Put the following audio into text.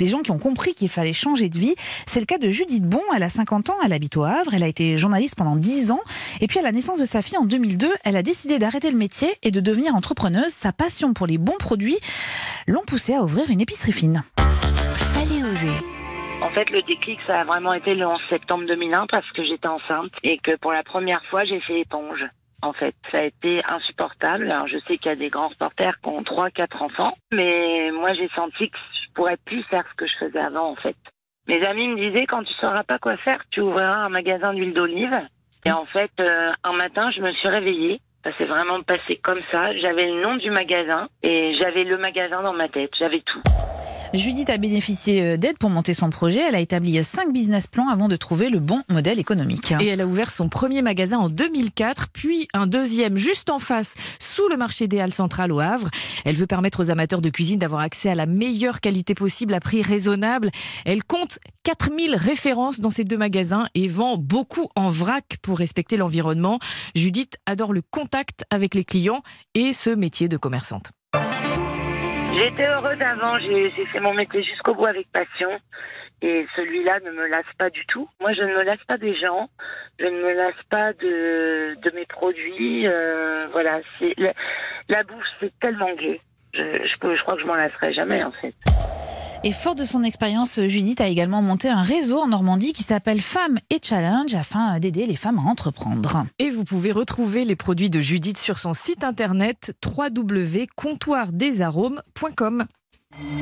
des gens qui ont compris qu'il fallait changer de vie. C'est le cas de Judith Bon, elle a 50 ans, elle habite au Havre, elle a été journaliste pendant 10 ans, et puis à la naissance de sa fille en 2002, elle a décidé d'arrêter le métier et de devenir entrepreneuse. Sa passion pour les bons produits l'ont poussée à ouvrir une épicerie fine. Fallait oser. En fait, le déclic, ça a vraiment été le 11 septembre 2001 parce que j'étais enceinte et que pour la première fois, j'ai fait éponge. En fait, ça a été insupportable. Alors, je sais qu'il y a des grands reporters qui ont trois, quatre enfants, mais moi, j'ai senti que pourrais plus faire ce que je faisais avant, en fait. Mes amis me disaient, quand tu sauras pas quoi faire, tu ouvriras un magasin d'huile d'olive. Et en fait, euh, un matin, je me suis réveillée. Ça s'est vraiment passé comme ça. J'avais le nom du magasin et j'avais le magasin dans ma tête. J'avais tout. Judith a bénéficié euh, d'aide pour monter son projet. Elle a établi cinq business plans avant de trouver le bon modèle économique. Et elle a ouvert son premier magasin en 2004, puis un deuxième juste en face, sous le marché des Halles centrales au Havre. Elle veut permettre aux amateurs de cuisine d'avoir accès à la meilleure qualité possible à prix raisonnable. Elle compte 4000 références dans ces deux magasins et vend beaucoup en vrac pour respecter l'environnement. Judith adore le contact avec les clients et ce métier de commerçante. J'étais heureuse avant, j'ai fait mon métier jusqu'au bout avec passion. Et celui-là ne me lasse pas du tout. Moi, je ne me lasse pas des gens, je ne me lasse pas de, de mes produits. euh, voilà, la, la bouffe, c'est tellement gai. Je, je, peux, je crois que je m'en lasserai jamais, en fait. Et fort de son expérience, Judith a également monté un réseau en Normandie qui s'appelle Femmes et Challenge afin d'aider les femmes à entreprendre. Et vous pouvez retrouver les produits de Judith sur son site internet www.comptoirdesarômes.com.